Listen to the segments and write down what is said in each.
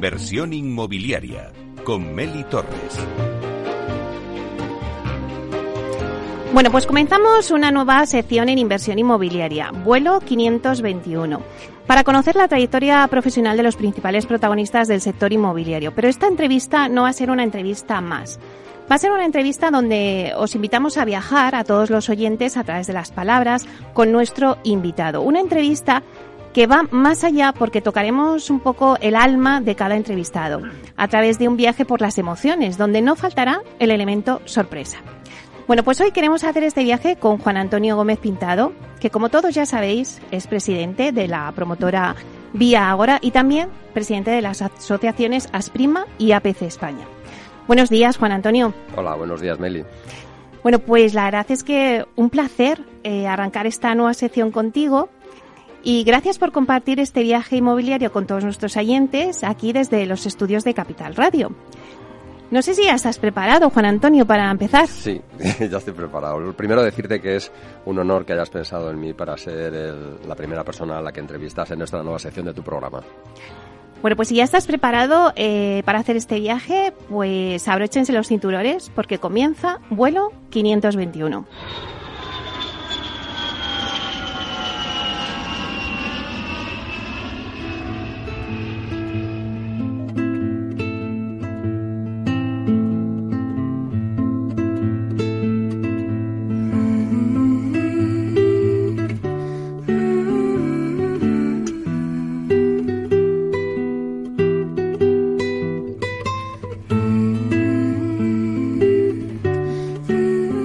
Inversión inmobiliaria con Meli Torres. Bueno, pues comenzamos una nueva sección en inversión inmobiliaria, vuelo 521, para conocer la trayectoria profesional de los principales protagonistas del sector inmobiliario. Pero esta entrevista no va a ser una entrevista más. Va a ser una entrevista donde os invitamos a viajar a todos los oyentes a través de las palabras con nuestro invitado. Una entrevista que va más allá porque tocaremos un poco el alma de cada entrevistado a través de un viaje por las emociones, donde no faltará el elemento sorpresa. Bueno, pues hoy queremos hacer este viaje con Juan Antonio Gómez Pintado, que como todos ya sabéis es presidente de la promotora Vía Agora y también presidente de las asociaciones Asprima y APC España. Buenos días, Juan Antonio. Hola, buenos días, Meli. Bueno, pues la verdad es que un placer eh, arrancar esta nueva sección contigo y gracias por compartir este viaje inmobiliario con todos nuestros oyentes aquí desde los estudios de Capital Radio. No sé si ya estás preparado, Juan Antonio, para empezar. Sí, ya estoy preparado. Lo primero decirte que es un honor que hayas pensado en mí para ser la primera persona a la que entrevistas en esta nueva sección de tu programa. Bueno, pues si ya estás preparado eh, para hacer este viaje, pues abróchense los cinturones porque comienza vuelo 521.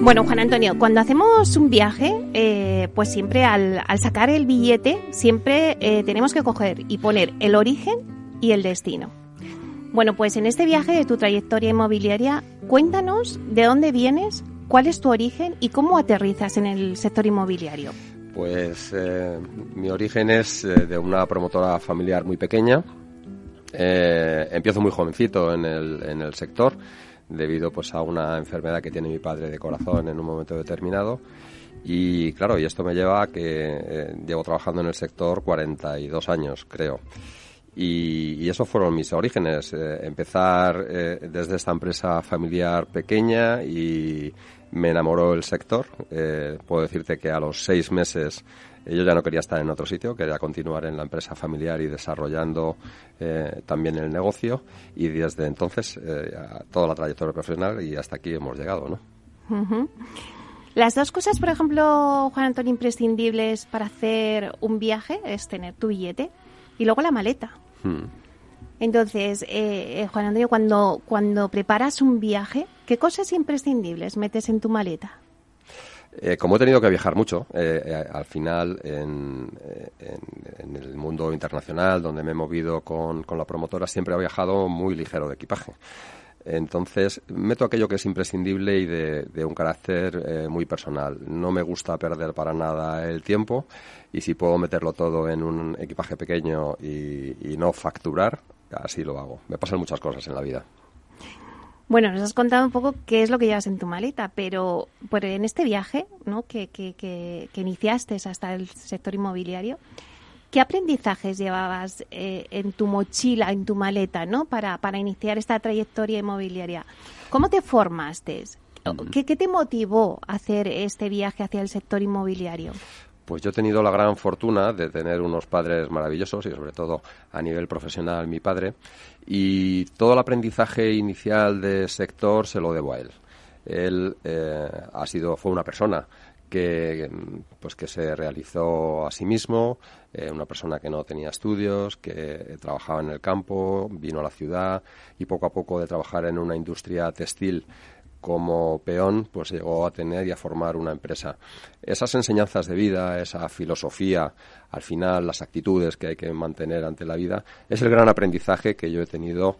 Bueno, Juan Antonio, cuando hacemos un viaje, eh, pues siempre al, sacar el billete, siempre eh, tenemos que coger y poner el origen y el destino. Bueno, pues en este viaje de tu trayectoria inmobiliaria, cuéntanos de dónde vienes, cuál es tu origen y cómo aterrizas en el sector inmobiliario. Pues eh, mi origen es de una promotora familiar muy pequeña. empiezo muy jovencito en el, en el sector debido pues a una enfermedad que tiene mi padre de corazón en un momento determinado. Y claro, y esto me lleva a que eh, llevo trabajando en el sector 42 años, creo. Y, y esos fueron mis orígenes. Eh, empezar eh, desde esta empresa familiar pequeña y me enamoró el sector. puedo decirte que a los seis meses yo ya no quería estar en otro sitio, quería continuar en la empresa familiar y desarrollando eh, también el negocio y desde entonces eh, toda la trayectoria profesional y hasta aquí hemos llegado, ¿no? Las dos cosas, por ejemplo, Juan Antonio, imprescindibles para hacer un viaje es tener tu billete y luego la maleta. Hmm. Entonces, eh, Juan Antonio, cuando, cuando preparas un viaje, ¿qué cosas imprescindibles metes en tu maleta? Eh, como he tenido que viajar mucho, eh, eh, al final en, el mundo internacional, donde me he movido con, la promotora, siempre he viajado muy ligero de equipaje. Entonces, meto aquello que es imprescindible y de, un carácter muy personal. No me gusta perder para nada el tiempo y si puedo meterlo todo en un equipaje pequeño y no facturar, así lo hago. Me pasan muchas cosas en la vida. Bueno, nos has contado un poco qué es lo que llevas en tu maleta, pero, en este viaje ¿no? que, que, que, iniciaste hasta el sector inmobiliario, ¿qué aprendizajes llevabas eh, en tu mochila, en tu maleta, ¿no? para, para iniciar esta trayectoria inmobiliaria? ¿Cómo te formaste? ¿Qué, ¿Qué te motivó a hacer este viaje hacia el sector inmobiliario? Pues yo he tenido la gran fortuna de tener unos padres maravillosos y sobre todo a nivel profesional mi padre y todo el aprendizaje inicial de sector se lo debo a él. Él eh, ha sido fue una persona que pues que se realizó a sí mismo, eh, una persona que no tenía estudios, que trabajaba en el campo, vino a la ciudad y poco a poco de trabajar en una industria textil como peón, pues llegó a tener y a formar una empresa. Esas enseñanzas de vida, esa filosofía, al final las actitudes que hay que mantener ante la vida, es el gran aprendizaje que yo he tenido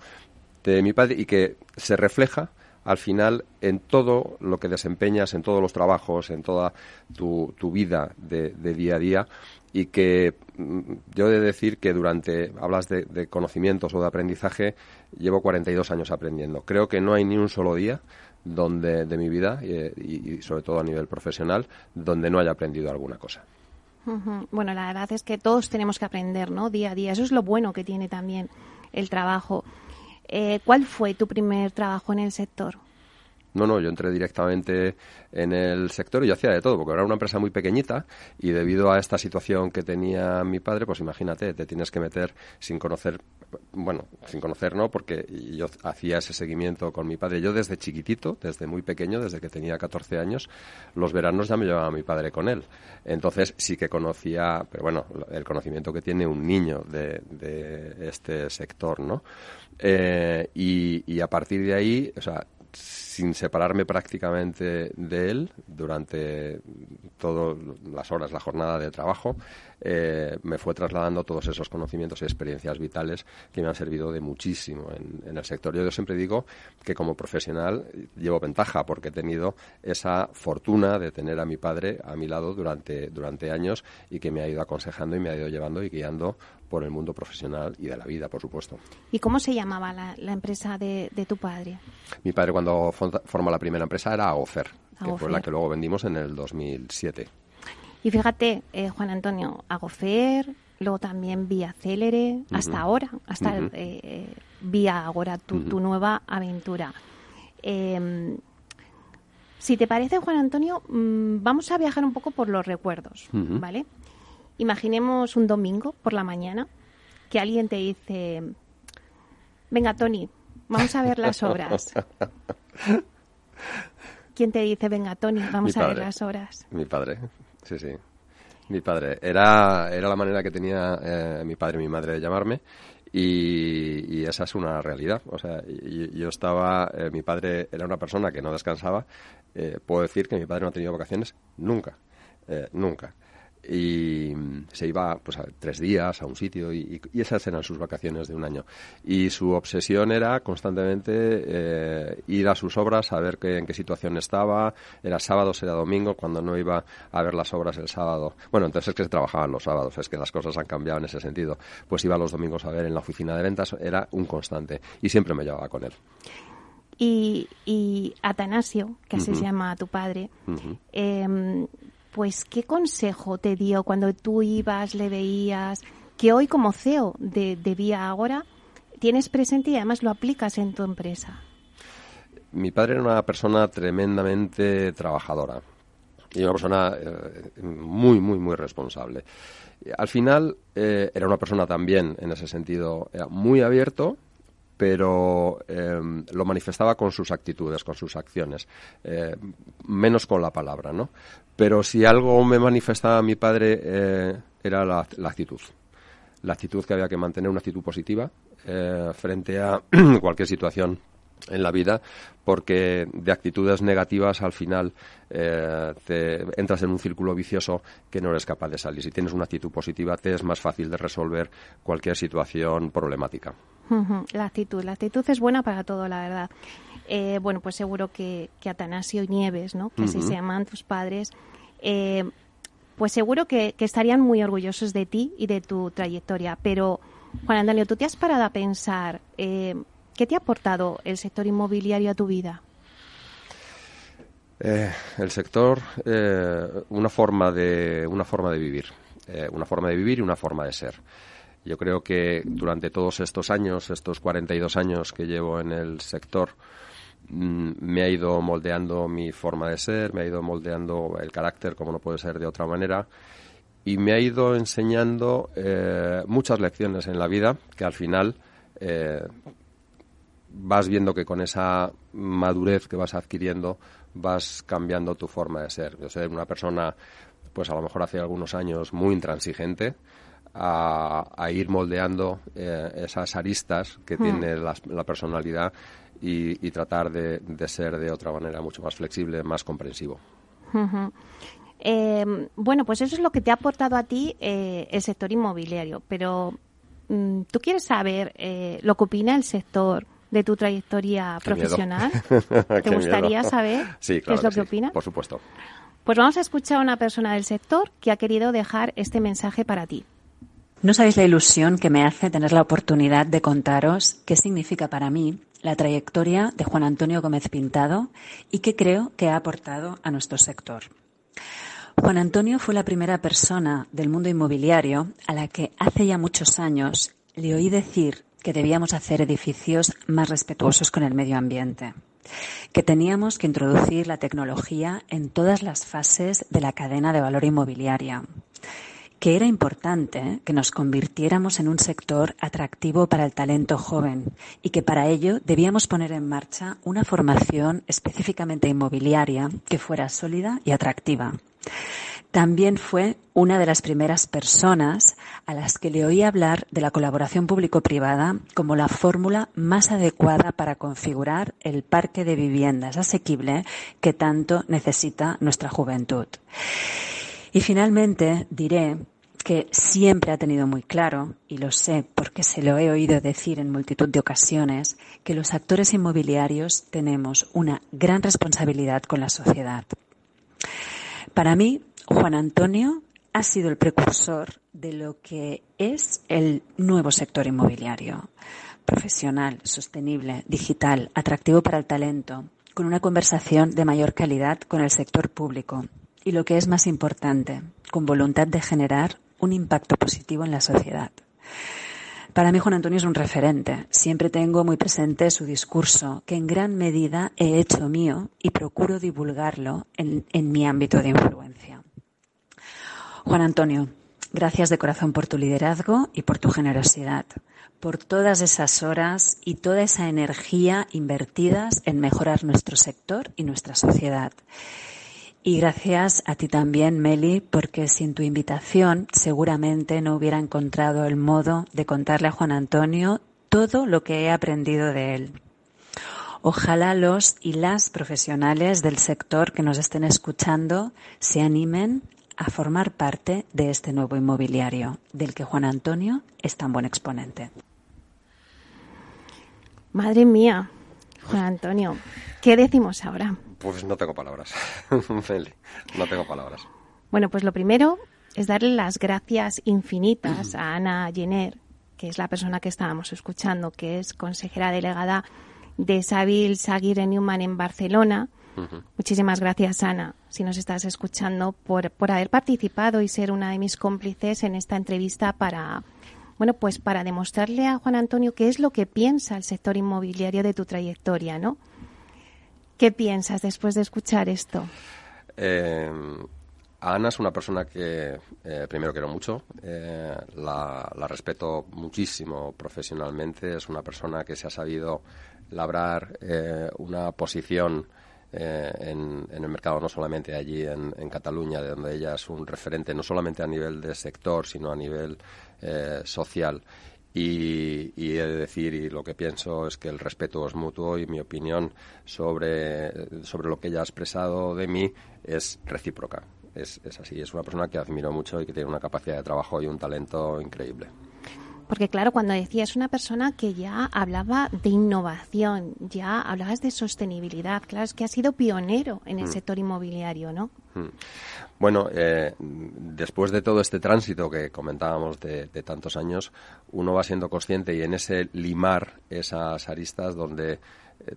de mi padre y que se refleja al final en todo lo que desempeñas, en todos los trabajos, en toda tu, vida de, día a día y que mm, yo he de decir que durante, hablas de, de conocimientos o de aprendizaje, llevo 42 años aprendiendo. Creo que no hay ni un solo día donde de mi vida y, sobre todo a nivel profesional donde no haya aprendido alguna cosa. Bueno, la verdad es que todos tenemos que aprender, ¿no? Día a día. Eso es lo bueno que tiene también el trabajo. Eh, ¿Cuál fue tu primer trabajo en el sector? No, no, yo entré directamente en el sector y yo hacía de todo, porque era una empresa muy pequeñita y debido a esta situación que tenía mi padre, pues imagínate, te tienes que meter sin conocer, bueno, sin conocer no, porque yo hacía ese seguimiento con mi padre. Yo desde chiquitito, desde muy pequeño, desde que tenía 14 años, los veranos ya me llevaba mi padre con él. Entonces sí que conocía, pero bueno, el conocimiento que tiene un niño de, este sector, ¿no? Eh, y, y a partir de ahí, o sea, sin separarme prácticamente de él durante todas las horas, la jornada de trabajo, eh, me fue trasladando todos esos conocimientos y experiencias vitales que me han servido de muchísimo en, el sector. Yo, siempre digo que como profesional llevo ventaja porque he tenido esa fortuna de tener a mi padre a mi lado durante, durante años y que me ha ido aconsejando y me ha ido llevando y guiando por el mundo profesional y de la vida, por supuesto. ¿Y cómo se llamaba la, empresa de, tu padre? Mi padre cuando forma la primera empresa era Agofer, que fue la que luego vendimos en el 2007. Y fíjate, eh, Juan Antonio, Agofer, luego también Vía Célere, hasta ahora, hasta eh, Vía Agora, tu, nueva aventura. Em, si te parece, Juan Antonio, mm, vamos a viajar un poco por los recuerdos, ¿vale? Imaginemos un domingo por la mañana que alguien te dice, venga Tony, vamos a ver las obras. ¿Quién te dice, venga Tony, vamos a ver las obras? Mi padre, sí, sí. Mi padre. Era, era la manera que tenía eh, mi padre y mi madre de llamarme y, esa es una realidad. O sea, yo, estaba, eh, mi padre era una persona que no descansaba. Eh, puedo decir que mi padre no ha tenido vacaciones nunca, nunca y se iba pues a tres días a un sitio y, esas eran sus vacaciones de un año. Y su obsesión era constantemente eh, ir a sus obras a ver qué, en qué situación estaba. Era sábado era domingo cuando no iba a ver las obras el sábado. Bueno entonces es que se trabajaban los sábados es que las cosas han cambiado en ese sentido. Pues iba los domingos a ver en la oficina de ventas era un constante y siempre me llevaba con él. Y, y Atanasio, que así se llama tu padre, pues ¿qué consejo te dio cuando tú ibas, le veías, que hoy como CEO de, Vía Agora tienes presente y además lo aplicas en tu empresa? Mi padre era una persona tremendamente trabajadora y una persona eh, muy, muy, muy responsable. Al final eh, era una persona también, en ese sentido, muy abierto, pero em, lo manifestaba con sus actitudes, con sus acciones, eh, menos con la palabra, ¿no? Pero si algo me manifestaba mi padre eh, era la, actitud, la actitud que había que mantener, una actitud positiva eh, frente a cualquier situación en la vida porque de actitudes negativas al final te entras en un círculo vicioso que no eres capaz de salir. Si tienes una actitud positiva te es más fácil de resolver cualquier situación problemática. La actitud, la actitud es buena para todo, la verdad. Eh, bueno, pues seguro que, que Atanasio y Nieves, ¿no? Que así se llaman tus padres, eh, pues seguro que, estarían muy orgullosos de ti y de tu trayectoria. Pero, Juan Antonio, ¿tú te has parado a pensar eh, qué te ha aportado el sector inmobiliario a tu vida? el sector, una forma de una forma de vivir, una forma de vivir y una forma de ser. Yo creo que durante todos estos años, estos 42 años que llevo en el sector, mm, me ha ido moldeando mi forma de ser, me ha ido moldeando el carácter, como no puede ser de otra manera, y me ha ido enseñando eh, muchas lecciones en la vida que al final eh, vas viendo que con esa madurez que vas adquiriendo vas cambiando tu forma de ser. Yo soy una persona, pues a lo mejor hace algunos años muy intransigente, a, ir moldeando eh, esas aristas que hmm. tiene la, personalidad y, tratar de, ser de otra manera mucho más flexible, más comprensivo. Em, bueno, pues eso es lo que te ha aportado a ti eh, el sector inmobiliario, pero mm, ¿tú quieres saber eh, lo que opina el sector de tu trayectoria profesional? ¿Te gustaría saber qué es lo que, que opina? Por supuesto. Pues vamos a escuchar a una persona del sector que ha querido dejar este mensaje para ti. No sabéis la ilusión que me hace tener la oportunidad de contaros qué significa para mí la trayectoria de Juan Antonio Gómez Pintado y qué creo que ha aportado a nuestro sector. Juan Antonio fue la primera persona del mundo inmobiliario a la que hace ya muchos años le oí decir que debíamos hacer edificios más respetuosos con el medio ambiente, que teníamos que introducir la tecnología en todas las fases de la cadena de valor inmobiliaria, que era importante que nos convirtiéramos en un sector atractivo para el talento joven y que para ello debíamos poner en marcha una formación específicamente inmobiliaria que fuera sólida y atractiva. También fue una de las primeras personas a las que le oí hablar de la colaboración público-privada como la fórmula más adecuada para configurar el parque de viviendas asequible que tanto necesita nuestra juventud. Y finalmente diré que siempre ha tenido muy claro, y lo sé porque se lo he oído decir en multitud de ocasiones, que los actores inmobiliarios tenemos una gran responsabilidad con la sociedad. Para mí, Juan Antonio ha sido el precursor de lo que es el nuevo sector inmobiliario. Profesional, sostenible, digital, atractivo para el talento, con una conversación de mayor calidad con el sector público, y lo que es más importante, con voluntad de generar un impacto positivo en la sociedad. Para mí Juan Antonio es un referente. Siempre tengo muy presente su discurso, que en gran medida he hecho mío y procuro divulgarlo en, en mi ámbito de influencia. Juan Antonio, gracias de corazón por tu liderazgo y por tu generosidad, por todas esas horas y toda esa energía invertidas en mejorar nuestro sector y nuestra sociedad. Y gracias a ti también, Meli, porque sin tu invitación seguramente no hubiera encontrado el modo de contarle a Juan Antonio todo lo que he aprendido de él. Ojalá los y las profesionales del sector que nos estén escuchando se animen a formar parte de este nuevo inmobiliario, del que Juan Antonio es tan buen exponente. Madre mía, Juan Antonio, ¿qué decimos ahora? Pues no tengo palabras, Feli, no tengo palabras. Bueno, pues lo primero es darle las gracias infinitas a Ana Jenner, que es la persona que estábamos escuchando, que es consejera delegada de Sabil Saguir Newman en Barcelona. Muchísimas gracias, Ana, si nos estás escuchando, por, por haber participado y ser una de mis cómplices en esta entrevista para, bueno, pues para demostrarle a Juan Antonio qué es lo que piensa el sector inmobiliario de tu trayectoria, ¿no? ¿Qué piensas después de escuchar esto? Eh, Ana es una persona que eh, primero quiero mucho, eh, la, respeto muchísimo profesionalmente, es una persona que se ha sabido labrar una posición en, el mercado, no solamente allí en, Cataluña, de donde ella es un referente, no solamente a nivel de sector, sino a nivel social. Y, he de decir, y lo que pienso es que el respeto es mutuo y mi opinión sobre, lo que ella ha expresado de mí es recíproca. Es, es así, es una persona que admiro mucho y que tiene una capacidad de trabajo y un talento increíble. Porque claro, cuando decías una persona que ya hablaba de innovación, ya hablabas de sostenibilidad, claro, es que ha sido pionero en el mm. sector inmobiliario, ¿no? Mm. Bueno, eh, después de todo este tránsito que comentábamos de, tantos años, uno va siendo consciente y en ese limar esas aristas donde eh,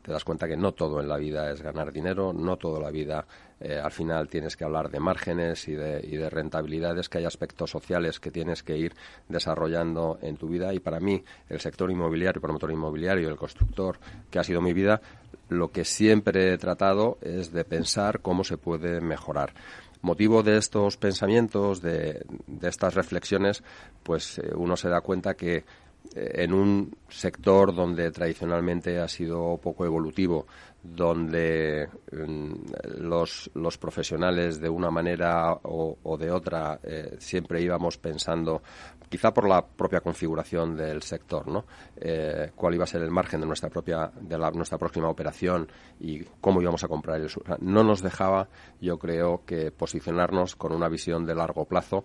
te das cuenta que no todo en la vida es ganar dinero, no toda la vida eh, al final tienes que hablar de márgenes y de, y de, rentabilidades, que hay aspectos sociales que tienes que ir desarrollando en tu vida. Y para mí, el sector inmobiliario, el promotor inmobiliario, el constructor, que ha sido mi vida, lo que siempre he tratado es de pensar cómo se puede mejorar motivo de estos pensamientos, de, estas reflexiones, pues eh, uno se da cuenta que eh, en un sector donde tradicionalmente ha sido poco evolutivo, donde mm, los, los, profesionales de una manera o, de otra eh, siempre íbamos pensando, quizá por la propia configuración del sector, ¿no? Eh, cuál iba a ser el margen de nuestra propia, de la, nuestra próxima operación y cómo íbamos a comprar el no nos dejaba, yo creo, que posicionarnos con una visión de largo plazo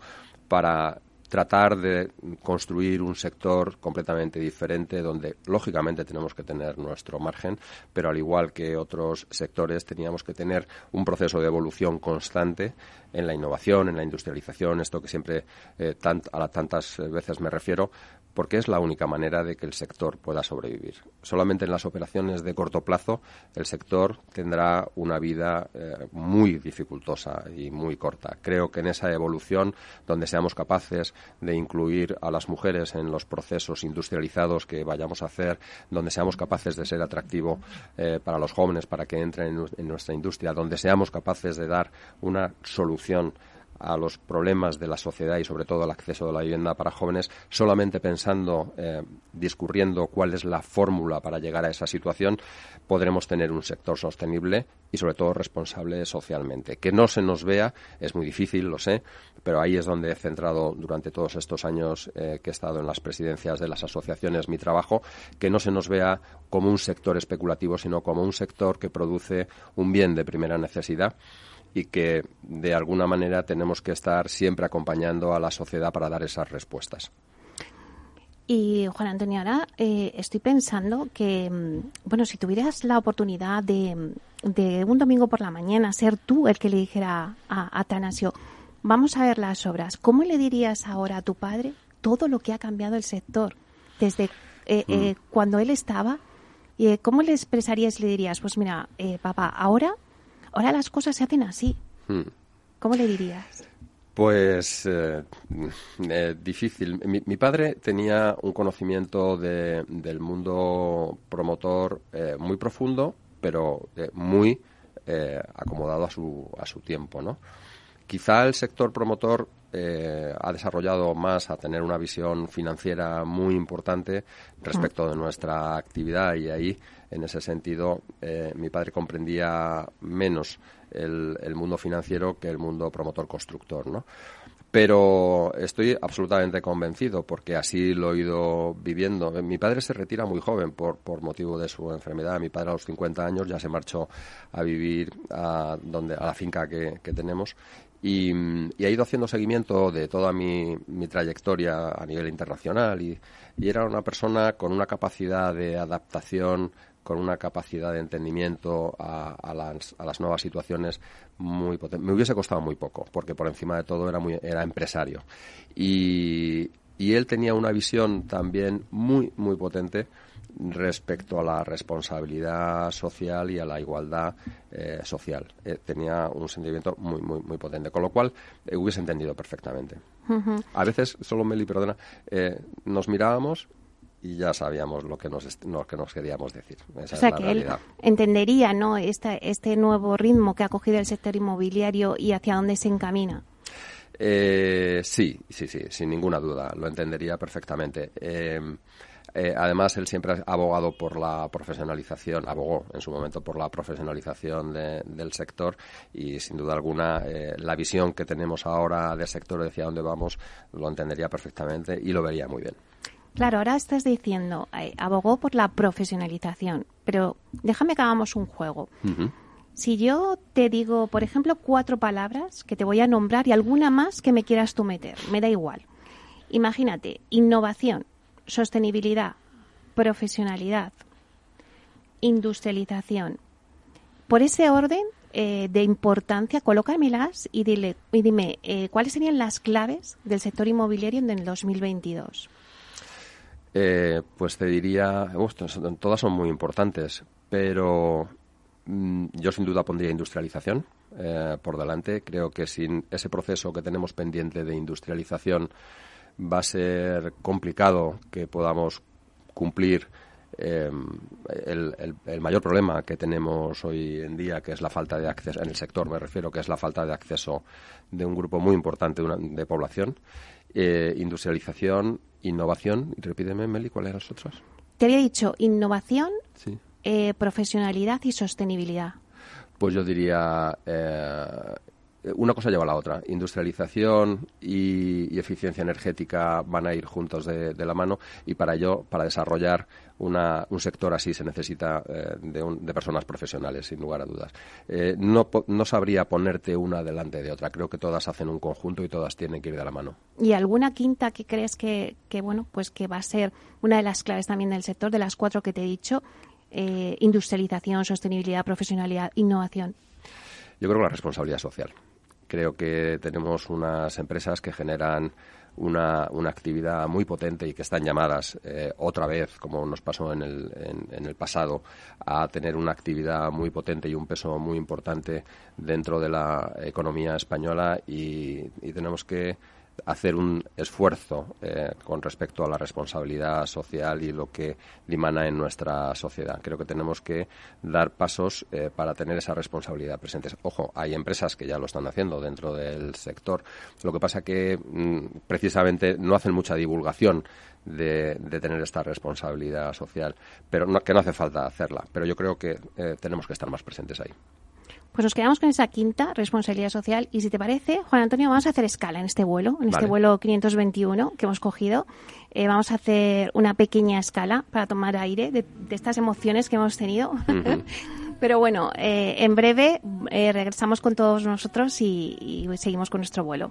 para tratar de construir un sector completamente diferente donde lógicamente tenemos que tener nuestro margen, pero al igual que otros sectores teníamos que tener un proceso de evolución constante en la innovación, en la industrialización, esto que siempre eh, a tantas veces me refiero, porque es la única manera de que el sector pueda sobrevivir. Solamente en las operaciones de corto plazo el sector tendrá una vida eh, muy dificultosa y muy corta. Creo que en esa evolución, donde seamos capaces de incluir a las mujeres en los procesos industrializados que vayamos a hacer, donde seamos capaces de ser atractivo eh, para los jóvenes para que entren en nuestra industria, donde seamos capaces de dar una solución a los problemas de la sociedad y sobre todo el acceso a la vivienda para jóvenes solamente pensando, eh, discurriendo cuál es la fórmula para llegar a esa situación, podremos tener un sector sostenible y sobre todo responsable socialmente. Que no se nos vea es muy difícil, lo sé, pero ahí es donde he centrado durante todos estos años eh, que he estado en las presidencias de las asociaciones mi trabajo, que no se nos vea como un sector especulativo, sino como un sector que produce un bien de primera necesidad y que de alguna manera tenemos que estar siempre acompañando a la sociedad para dar esas respuestas. Y Juan Antonio, ahora eh, estoy pensando que, mm, bueno, si tuvieras la oportunidad de, de, un domingo por la mañana ser tú el que le dijera a Atanasio, vamos a ver las obras, ¿cómo le dirías ahora a tu padre todo lo que ha cambiado el sector desde eh, eh, mm. cuando él estaba? ¿Cómo le expresarías y le dirías, pues mira, papá, ahora Ahora las cosas se hacen así. Hmm. ¿Cómo le dirías? Pues eh, eh, difícil. Mi, padre tenía un conocimiento del mundo promotor eh, muy profundo, pero muy acomodado a su, a su tiempo, ¿no? Quizá el sector promotor ha desarrollado más a tener una visión financiera muy importante respecto de nuestra actividad y ahí en ese sentido, eh, mi padre comprendía menos el, mundo financiero que el mundo promotor constructor, ¿no? Pero estoy absolutamente convencido porque así lo he ido viviendo. Mi padre se retira muy joven por, por motivo de su enfermedad. Mi padre a los 50 años ya se marchó a vivir a, donde, a la finca que, tenemos y, ha ido haciendo seguimiento de toda mi, mi trayectoria a nivel internacional y, era una persona con una capacidad de adaptación con una capacidad de entendimiento a, las, a las, nuevas situaciones muy potente. Me hubiese costado muy poco, porque por encima de todo era, muy, era empresario. Y, él tenía una visión también muy, muy potente respecto a la responsabilidad social y a la igualdad eh, social. Eh, tenía un sentimiento muy, muy, muy potente, con lo cual eh, hubiese entendido perfectamente. A veces, solo Meli, perdona, nos mirábamos y ya sabíamos lo que nos, lo que nos queríamos decir. o sea, que él entendería ¿no? Este, este nuevo ritmo que ha cogido el sector inmobiliario y hacia dónde se encamina. Eh, sí, sí, sí, sin ninguna duda, lo entendería perfectamente. Eh, eh, además, él siempre ha abogado por la profesionalización, abogó en su momento por la profesionalización del sector y, sin duda alguna, la visión que tenemos ahora del sector hacia dónde vamos lo entendería perfectamente y lo vería muy bien. Claro, ahora estás diciendo, eh, abogó por la profesionalización, pero déjame que hagamos un juego. Si yo te digo, por ejemplo, cuatro palabras que te voy a nombrar y alguna más que me quieras tú meter, me da igual. Imagínate, innovación, sostenibilidad, profesionalidad, industrialización. Por ese orden eh, de importancia, colócamelas y, dile, y dime eh, cuáles serían las claves del sector inmobiliario en el 2022. Eh, pues te diría, todas son muy importantes, pero mm, yo sin duda pondría industrialización eh, por delante. Creo que sin ese proceso que tenemos pendiente de industrialización va a ser complicado que podamos cumplir em, el, mayor problema que tenemos hoy en día, que es la falta de acceso, en el sector me refiero, que es la falta de acceso de un grupo muy importante de población. Eh, industrialización, innovación. Repíteme, Meli, ¿cuáles eran las otras? Te había dicho innovación, eh, profesionalidad y sostenibilidad. Pues yo diría eh, una cosa lleva a la otra. Industrialización y, eficiencia energética van a ir juntos de, la mano y para ello, para desarrollar una, un sector así se necesita eh, de, personas profesionales, sin lugar a dudas. Eh, no, no sabría ponerte una delante de otra. Creo que todas hacen un conjunto y todas tienen que ir de la mano. ¿Y alguna quinta que crees que, que bueno, pues que va a ser una de las claves también del sector, de las cuatro que te he dicho? Eh, industrialización, sostenibilidad, profesionalidad, innovación. Yo creo que la responsabilidad social. Creo que tenemos unas empresas que generan una, una actividad muy potente y que están llamadas eh, otra vez, como nos pasó en el, en, el pasado, a tener una actividad muy potente y un peso muy importante dentro de la economía española. Y tenemos que hacer un esfuerzo eh, con respecto a la responsabilidad social y lo que dimana en nuestra sociedad. Creo que tenemos que dar pasos eh, para tener esa responsabilidad presente. Ojo, hay empresas que ya lo están haciendo dentro del sector. Lo que pasa que mm, precisamente no hacen mucha divulgación de, tener esta responsabilidad social, pero que no hace falta hacerla. Pero yo creo que eh, tenemos que estar más presentes ahí. Pues nos quedamos con esa quinta responsabilidad social y si te parece, Juan Antonio, vamos a hacer escala en este vuelo, en este vuelo 521 que hemos cogido. Eh, vamos a hacer una pequeña escala para tomar aire de, estas emociones que hemos tenido. Pero bueno, eh, en breve eh, regresamos con todos nosotros y, y seguimos con nuestro vuelo.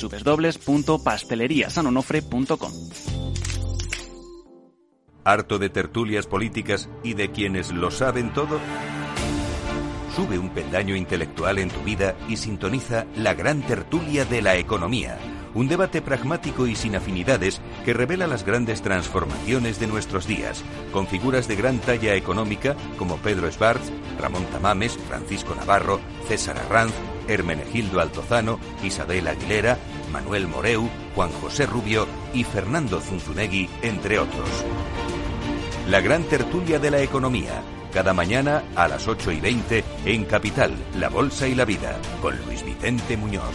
www.pasteleriasanonofre.com. ¿Harto de tertulias políticas y de quienes lo saben todo? Sube un peldaño intelectual en tu vida y sintoniza la gran tertulia de la economía un debate pragmático y sin afinidades que revela las grandes transformaciones de nuestros días, con figuras de gran talla económica como Pedro Schwartz, Ramón Tamames, Francisco Navarro, César Arranz, Hermenegildo Altozano, Isabel Aguilera, Manuel Moreu, Juan José Rubio y Fernando Zunzunegui, entre otros. La gran tertulia de la economía, cada mañana a las 8 y 20 en Capital, La Bolsa y la Vida, con Luis Vicente Muñoz.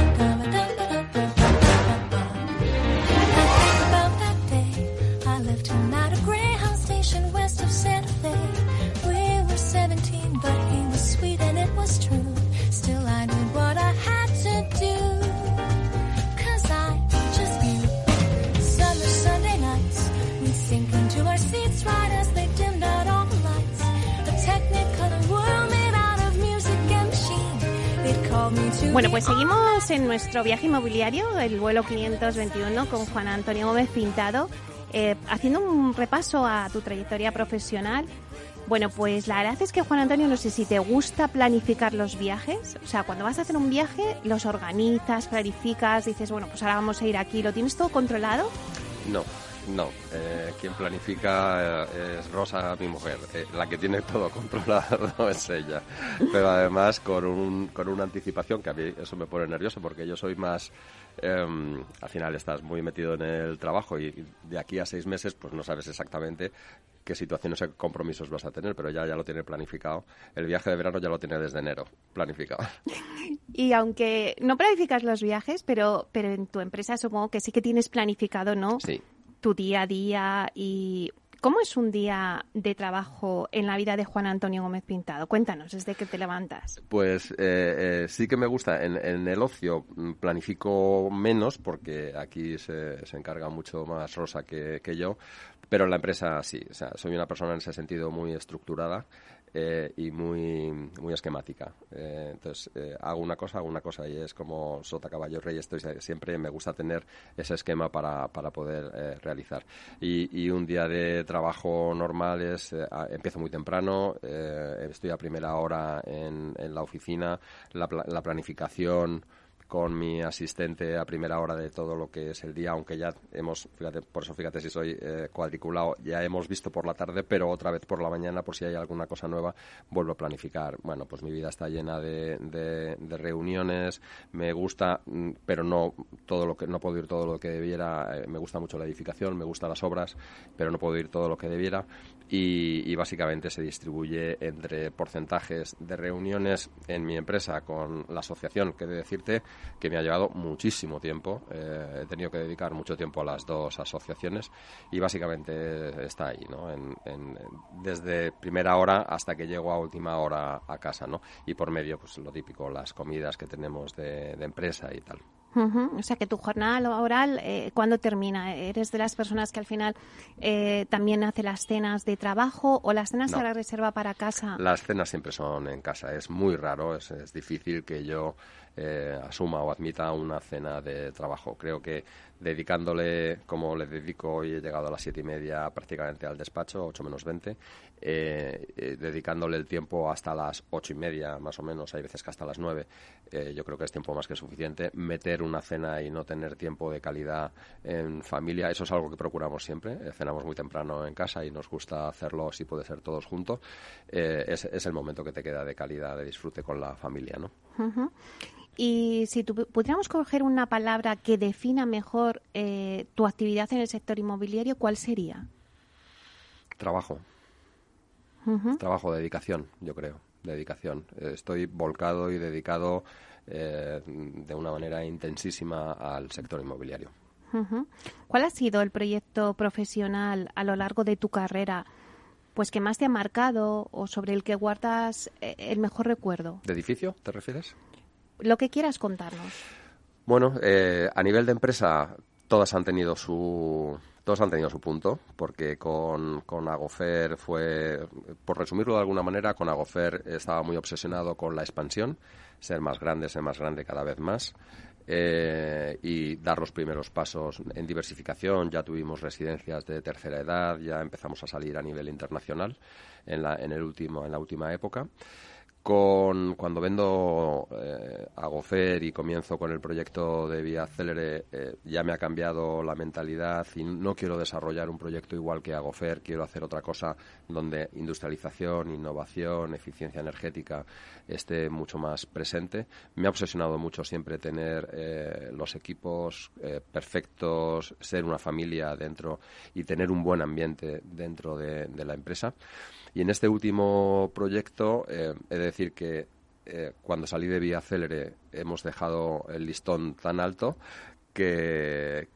Nuestro viaje inmobiliario, el vuelo 521, con Juan Antonio Gómez Pintado, eh, haciendo un repaso a tu trayectoria profesional. Bueno, pues la verdad es que Juan Antonio, no sé si te gusta planificar los viajes. O sea, cuando vas a hacer un viaje, los organizas, planificas, dices, bueno, pues ahora vamos a ir aquí. ¿Lo tienes todo controlado? No, no, eh, quien planifica eh, es Rosa, mi mujer. Eh, la que tiene todo controlado es ella. Pero además con, un, con una anticipación que a mí eso me pone nervioso porque yo soy más... Em, al final estás muy metido en el trabajo y de aquí a seis meses pues no sabes exactamente qué situaciones o compromisos vas a tener, pero ya, ya lo tiene planificado. El viaje de verano ya lo tiene desde enero planificado. Y aunque no planificas los viajes, pero, pero en tu empresa supongo que sí que tienes planificado, ¿no? Sí tu día a día y ¿Cómo es un día de trabajo en la vida de Juan Antonio Gómez Pintado? Cuéntanos, desde que te levantas. Pues eh, eh, sí que me gusta. En, el ocio mm, planifico menos porque aquí se, se encarga mucho más Rosa que, que, yo, pero en la empresa sí. O sea, soy una persona en ese sentido muy estructurada. Eh, y muy, muy esquemática. Eh, entonces, eh, hago una cosa, hago una cosa y es como sota, caballo, rey. Estoy, siempre me gusta tener ese esquema para, para poder realizar. Y, y, un día de trabajo normal es, empiezo muy temprano, estoy a primera hora en, en la oficina, la, la planificación con mi asistente a primera hora de todo lo que es el día, aunque ya hemos, fíjate, por eso fíjate si soy eh, cuadriculado, ya hemos visto por la tarde, pero otra vez por la mañana, por si hay alguna cosa nueva, vuelvo a planificar. Bueno, pues mi vida está llena de, de, reuniones, me gusta, mm, pero no todo lo que, no puedo ir todo lo que debiera, eh, me gusta mucho la edificación, me gustan las obras, pero no puedo ir todo lo que debiera y, básicamente se distribuye entre porcentajes de reuniones en mi empresa con la asociación, que de decirte que me ha llevado muchísimo tiempo. Eh, he tenido que dedicar mucho tiempo a las dos asociaciones y básicamente está ahí, ¿no? En, desde primera hora hasta que llego a última hora a casa, ¿no? Y por medio, pues lo típico, las comidas que tenemos de empresa y tal. O sea que tu jornada laboral, eh, ¿cuándo termina? ¿Eres de las personas que al final eh, también hace las cenas de trabajo o las cenas se las reserva para casa? Las cenas siempre son en casa. Es muy raro, es, es difícil que yo eh, asuma o admita una cena de trabajo. Creo que dedicándole, como le dedico hoy, he llegado a las siete y media prácticamente al despacho, ocho menos veinte, eh, eh, dedicándole el tiempo hasta las ocho y media, más o menos, hay veces que hasta las nueve, yo creo que es tiempo más que suficiente. Meter una cena y no tener tiempo de calidad en familia, eso es algo que procuramos siempre. cenamos muy temprano en casa y nos gusta hacerlo, si puede ser todos juntos. Es, es, el momento que te queda de calidad, de disfrute con la familia, ¿no? Y si pudiéramos coger una palabra que defina mejor eh, tu actividad en el sector inmobiliario, ¿cuál sería? Trabajo. Trabajo, dedicación, yo creo. Dedicación. Estoy volcado y dedicado eh, de una manera intensísima al sector inmobiliario. ¿Cuál ha sido el proyecto profesional a lo largo de tu carrera? Pues que más te ha marcado o sobre el que guardas eh, el mejor recuerdo. ¿De edificio te refieres? Lo que quieras contarnos. Bueno, eh, a nivel de empresa, todas han tenido su todos han tenido su punto, porque con, con Agofer fue, por resumirlo de alguna manera, con Agofer estaba muy obsesionado con la expansión, ser más grande, ser más grande cada vez más. Eh, y dar los primeros pasos en diversificación. Ya tuvimos residencias de tercera edad, ya empezamos a salir a nivel internacional en la, en el último, en la última época con cuando vendo eh, a Gofer y comienzo con el proyecto de Vía Célere, eh, ya me ha cambiado la mentalidad y no quiero desarrollar un proyecto igual que Agofer, quiero hacer otra cosa donde industrialización, innovación, eficiencia energética esté mucho más presente. Me ha obsesionado mucho siempre tener eh, los equipos perfectos, ser una familia dentro y tener un buen ambiente dentro de la empresa. Y en este último proyecto, eh, he de decir que eh, cuando salí de Vía Célere hemos dejado el listón tan alto que,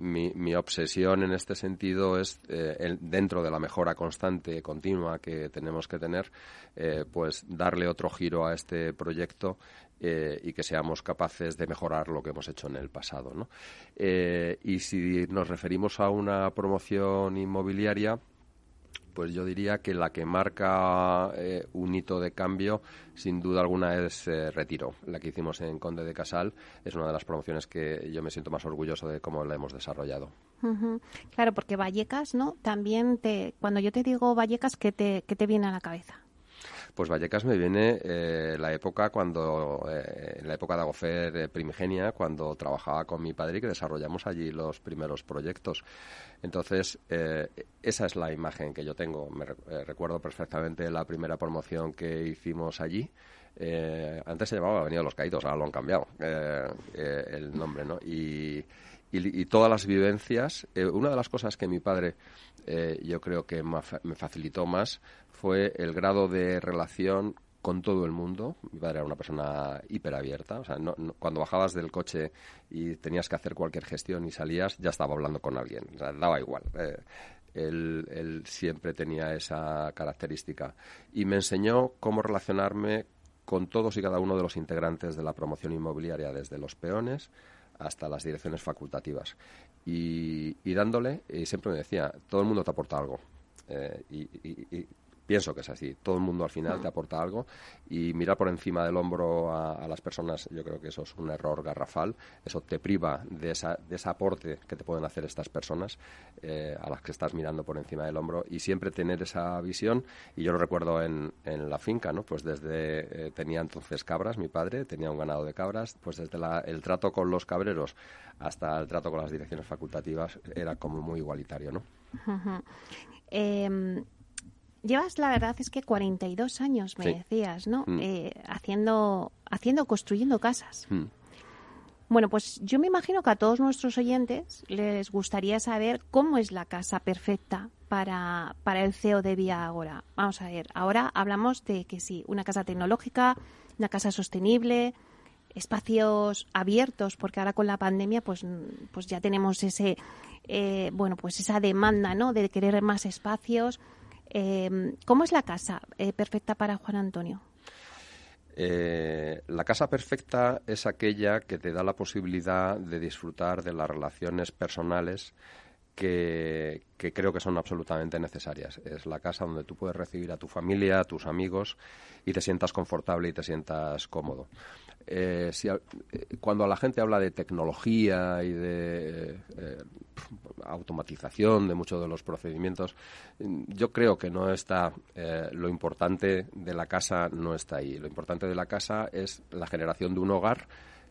mi, obsesión en este sentido es, eh, dentro de la mejora constante, continua que tenemos que tener, eh, pues darle otro giro a este proyecto y que seamos capaces de mejorar lo que hemos hecho en el pasado. ¿no? y si nos referimos a una promoción inmobiliaria, pues yo diría que la que marca eh, un hito de cambio, sin duda alguna, es eh, Retiro. La que hicimos en Conde de Casal es una de las promociones que yo me siento más orgulloso de cómo la hemos desarrollado. Claro, porque Vallecas, ¿no? También te, cuando yo te digo Vallecas, ¿qué te, qué te viene a la cabeza? Pues Vallecas me viene eh, la época cuando, eh, la época de Agofer eh, primigenia, cuando trabajaba con mi padre y que desarrollamos allí los primeros proyectos. Entonces, esa es la imagen que yo tengo. Me recuerdo perfectamente la primera promoción que hicimos allí. antes se llamaba Avenida de los Caídos, ahora lo han cambiado el nombre, ¿no? Y, y, todas las vivencias. una de las cosas que mi padre yo creo que me facilitó más fue el grado de relación con todo el mundo. Mi padre era una persona hiperabierta. O sea, cuando bajabas del coche y tenías que hacer cualquier gestión y salías, ya estaba hablando con alguien. Daba igual. Eh, él, siempre tenía esa característica. Y me enseñó cómo relacionarme con todos y cada uno de los integrantes de la promoción inmobiliaria, desde los peones hasta las direcciones facultativas. Y, dándole, y siempre me decía, todo el mundo te aporta algo. Eh, y, pienso que es así. Todo el mundo al final te aporta algo y mirar por encima del hombro a, las personas, yo creo que eso es un error garrafal. Eso te priva de, esa, de ese aporte que te pueden hacer estas personas eh, a las que estás mirando por encima del hombro y siempre tener esa visión. Y yo lo recuerdo en, en la finca, ¿no? Pues desde, eh, tenía entonces cabras, mi padre tenía un ganado de cabras, pues desde el trato con los cabreros hasta el trato con las direcciones facultativas era como muy igualitario, ¿no? Llevas, la verdad es que 42 años, me decías, ¿no? Mm. Eh, haciendo, haciendo, construyendo casas. Mm. Bueno, pues yo me imagino que a todos nuestros oyentes les gustaría saber cómo es la casa perfecta para, para el CEO de Vía Agora. Vamos a ver, ahora hablamos de que sí, una casa tecnológica, una casa sostenible, espacios abiertos, porque ahora con la pandemia pues, pues ya tenemos ese, eh, bueno, pues esa demanda, ¿no? De querer más espacios. Em, ¿Cómo es la casa eh, perfecta para Juan Antonio? Eh, la casa perfecta es aquella que te da la posibilidad de disfrutar de las relaciones personales que, creo que son absolutamente necesarias. Es la casa donde tú puedes recibir a tu familia, a tus amigos y te sientas confortable y te sientas cómodo. Eh, eh, cuando la gente habla de tecnología y de eh, automatización de muchos de los procedimientos, yo creo que no está, lo importante de la casa no está ahí. Lo importante de la casa es la generación de un hogar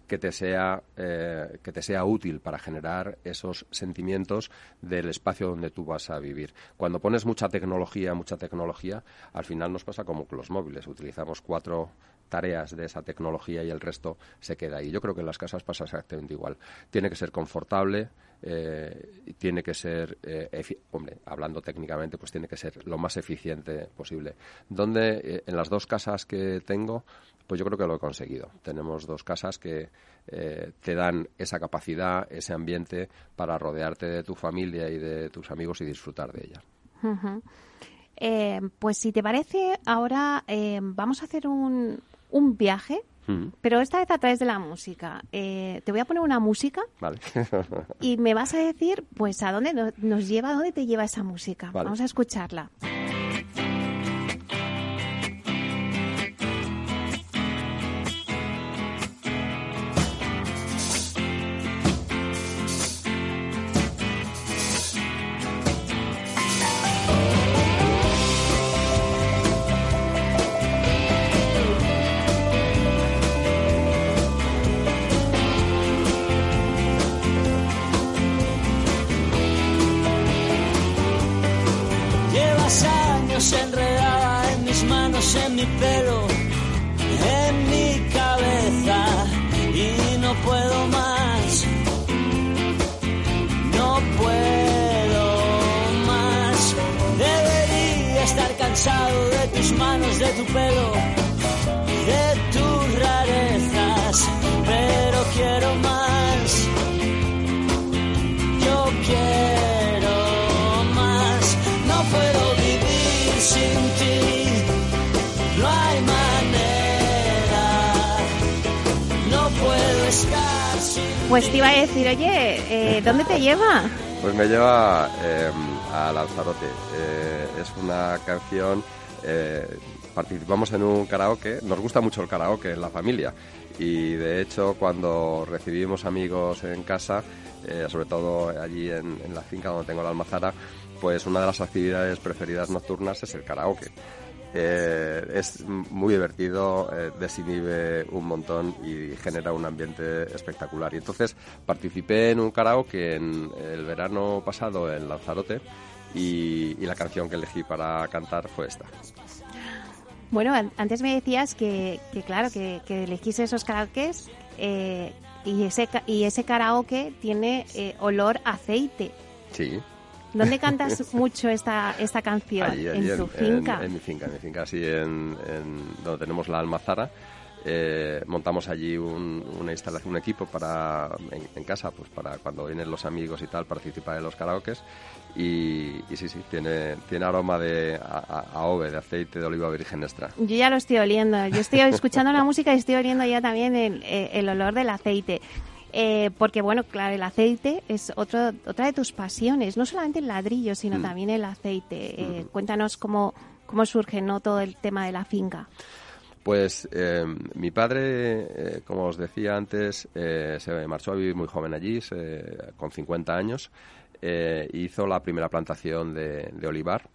que te sea que te sea útil para generar esos sentimientos del espacio donde tú vas a vivir. Cuando pones mucha tecnología, mucha tecnología, al final nos pasa como con los móviles. Utilizamos cuatro tareas de esa tecnología y el resto se queda ahí. Yo creo que en las casas pasa exactamente igual. Tiene que ser confortable, eh, tiene que ser, eh, hombre, hablando técnicamente, pues tiene que ser lo más eficiente posible. Donde eh, en las dos casas que tengo, pues yo creo que lo he conseguido. Tenemos dos casas que te dan esa capacidad, ese ambiente para rodearte de tu familia y de tus amigos y disfrutar de ella. pues si te parece, ahora vamos a hacer un, un viaje, mm. pero esta vez a través de la música. Eh, te voy a poner una música y me vas a decir, pues, a dónde nos lleva, a dónde te lleva esa música. Vamos a escucharla. Te lleva? Pues me lleva eh, a Lanzarote. Eh, es una canción, eh, participamos en un karaoke, nos gusta mucho el karaoke en la familia y de hecho cuando recibimos amigos en casa, eh, sobre todo allí en, en la finca donde tengo la almazara, pues una de las actividades preferidas nocturnas es el karaoke. Eh, es muy divertido, eh, desinhibe un montón y genera un ambiente espectacular. Y entonces participé en un karaoke en el verano pasado en Lanzarote y, y la canción que elegí para cantar fue esta. Bueno, an- antes me decías que, que claro, que, que elegiste esos karaokes eh, y, ese, y ese karaoke tiene eh, olor a aceite. Sí, ¿Dónde cantas mucho esta, esta canción? allí, allí en tu finca. En, mi finca, en mi finca, así en, en donde tenemos la almazara. eh, montamos allí un, una instalación, un equipo para en, en casa, pues para cuando vienen los amigos y tal, participar en los karaokes. Y, y sí, sí, tiene, tiene aroma de a, a- a ove, de aceite de oliva virgen extra. Yo ya lo estoy oliendo. Yo estoy escuchando la música y estoy oliendo ya también el, eh, el olor del aceite. Eh, porque, bueno, claro, el aceite es otro, otra de tus pasiones. No solamente el ladrillo, sino Mm. también el aceite. Eh, Cuéntanos cómo, cómo surge ¿no? todo el tema de la finca. Pues eh, mi padre, eh, como os decía antes, eh, se marchó a vivir muy joven allí, se- con 50 años, hizo la primera plantación de, de olivar.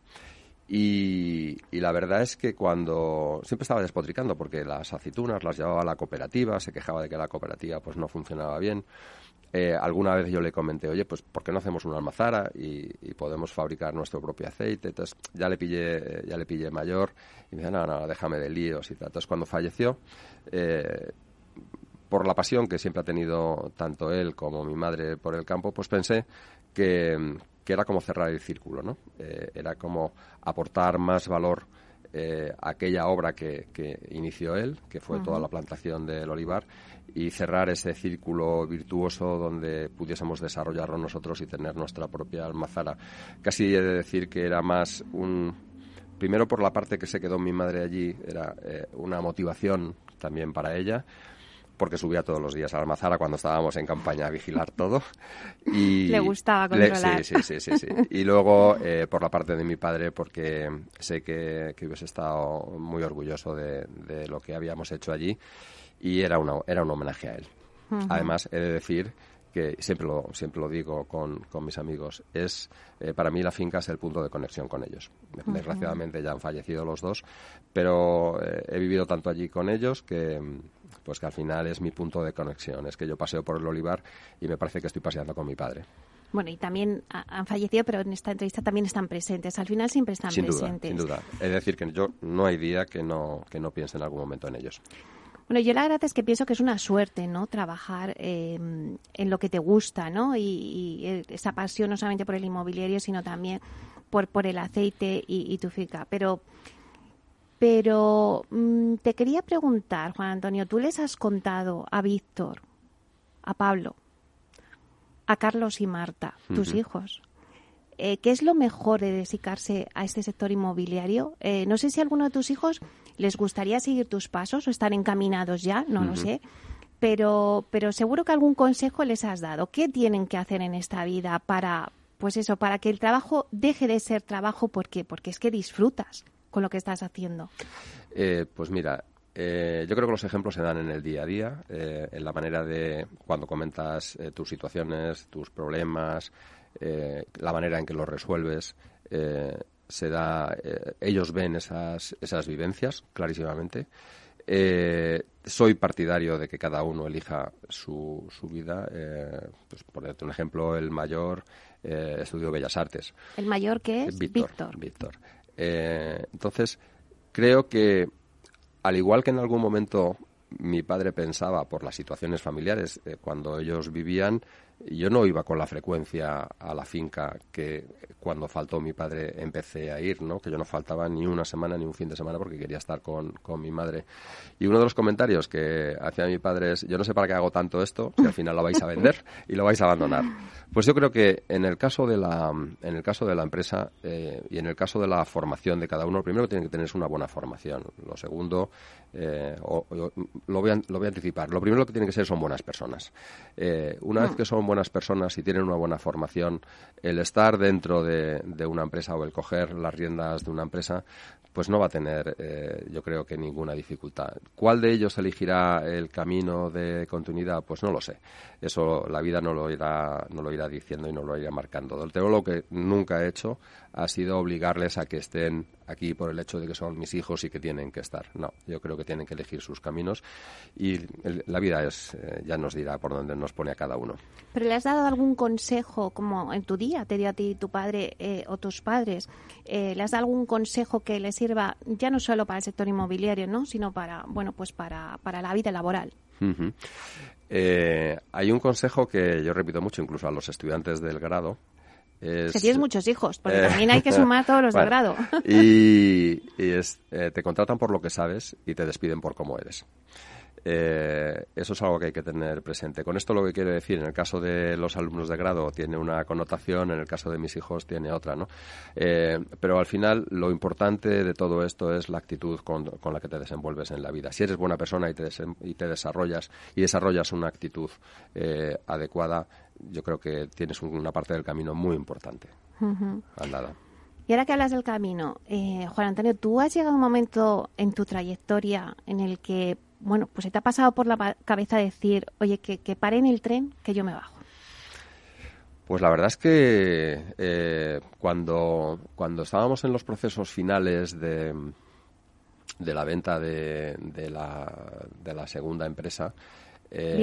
Y, la verdad es que cuando siempre estaba despotricando porque las aceitunas las llevaba a la cooperativa, se quejaba de que la cooperativa pues no funcionaba bien. Eh, alguna vez yo le comenté, oye, pues ¿por qué no hacemos una almazara y, y podemos fabricar nuestro propio aceite? Entonces ya le pillé, ya le pillé mayor y me dice, no, no, déjame de líos y tal. Entonces cuando falleció, eh, por la pasión que siempre ha tenido tanto él como mi madre por el campo, pues pensé que, que era como cerrar el círculo, ¿no? Eh, era como aportar más valor eh, a aquella obra que, que inició él, que fue toda la plantación del olivar, y cerrar ese círculo virtuoso donde pudiésemos desarrollarlo nosotros y tener nuestra propia almazara. Casi he de decir que era más un, primero por la parte que se quedó mi madre allí, era eh, una motivación también para ella, porque subía todos los días a almazara cuando estábamos en campaña a vigilar todo. Y Le gustaba le- controlar. sí, sí, sí, sí, sí. Y luego eh, por la parte de mi padre, porque sé que, que hubiese estado muy orgulloso de, de lo que habíamos hecho allí y era, una, era un homenaje a él. Además, he de decir que siempre lo, siempre lo digo con, con mis amigos, es eh, para mí la finca es el punto de conexión con ellos. Desgraciadamente ya han fallecido los dos, pero eh, he vivido tanto allí con ellos que pues que al final es mi punto de conexión. Es que yo paseo por el olivar y me parece que estoy paseando con mi padre. Bueno, y también ha- han fallecido, pero en esta entrevista también están presentes. Al final siempre están sin duda, presentes. sin duda. Es decir, que yo no hay día que no, que no piense en algún momento en ellos. Bueno, yo la verdad es que pienso que es una suerte, ¿no? Trabajar eh, en lo que te gusta, ¿no? Y, y, esa pasión no solamente por el inmobiliario, sino también por, por el aceite y, y tu finca. Pero, pero mm, te quería preguntar, Juan Antonio, ¿tú les has contado a Víctor, a Pablo, a Carlos y Marta, tus hijos, eh, ¿qué es lo mejor de dedicarse a este sector inmobiliario? Eh, no sé si a alguno de tus hijos les gustaría seguir tus pasos o están encaminados ya, no lo sé. Pero, pero seguro que algún consejo les has dado. ¿Qué tienen que hacer en esta vida para, pues eso, para que el trabajo deje de ser trabajo? ¿Por qué? Porque es que disfrutas con lo que estás haciendo. Eh, pues mira, eh, yo creo que los ejemplos se dan en el día a día, eh, en la manera de cuando comentas eh, tus situaciones, tus problemas, eh, la manera en que los resuelves. se da, ellos ven esas, esas vivencias clarísimamente. Eh, soy partidario de que cada uno elija su, su vida. Eh, pues, por darte un ejemplo, el mayor eh, estudió Bellas Artes. El mayor que es Víctor. Víctor. Eh, entonces, creo que al igual que en algún momento mi padre pensaba por las situaciones familiares eh, cuando ellos vivían, yo no iba con la frecuencia a la finca que cuando faltó mi padre empecé a ir, ¿no? Que yo no faltaba ni una semana ni un fin de semana porque quería estar con, con mi madre. Y uno de los comentarios que hacía mi padre es, yo no sé para qué hago tanto esto, si al final lo vais a vender y lo vais a abandonar. Pues yo creo que en el caso de la, en el caso de la empresa eh, y en el caso de la formación de cada uno, lo primero que tiene que tener es una buena formación. Lo segundo, eh, lo, voy a, lo, voy a, anticipar. Lo primero que tiene que ser son buenas personas. Eh, una vez mm. que son buenas personas y tienen una buena formación, el estar dentro de, de una empresa o el coger las riendas de una empresa, pues no va a tener, eh, yo creo que ninguna dificultad. ¿Cuál de ellos elegirá el camino de continuidad? Pues no lo sé. Eso la vida no lo irá, no lo irá diciendo y no lo irá marcando. Del lo que nunca he hecho ha sido obligarles a que estén aquí por el hecho de que son mis hijos y que tienen que estar. No, yo creo que tienen que elegir sus caminos y la vida es, eh, ya nos dirá por dónde nos pone a cada uno. ¿Pero le has dado algún consejo, como en tu día te dio a ti tu padre eh, o tus padres, eh, le has dado algún consejo que le sirva ya no solo para el sector inmobiliario, ¿no? sino para, bueno, pues para, para la vida laboral? hay un consejo que yo repito mucho incluso a los estudiantes del grado, es, que tienes muchos hijos, porque eh, también hay que sumar todos los de grado. Y, es, eh, te contratan por lo que sabes y te despiden por cómo eres. Eh, eso es algo que hay que tener presente. Con esto lo que quiero decir, en el caso de los alumnos de grado tiene una connotación, en el caso de mis hijos tiene otra, ¿no? pero al final lo importante de todo esto es la actitud con, la que te desenvuelves en la vida. Si eres buena persona y te, y te desarrollas y desarrollas una actitud adecuada, yo creo que tienes una parte del camino muy importante. Andada. Y ahora que hablas del camino, eh, Juan Antonio, ¿tú has llegado a un momento en tu trayectoria en el que, bueno, pues se te ha pasado por la cabeza decir, oye, que, que pare en el tren, que yo me bajo? Pues la verdad es que eh, cuando, cuando estábamos en los procesos finales de, de la venta de, de, la, de la segunda empresa, eh,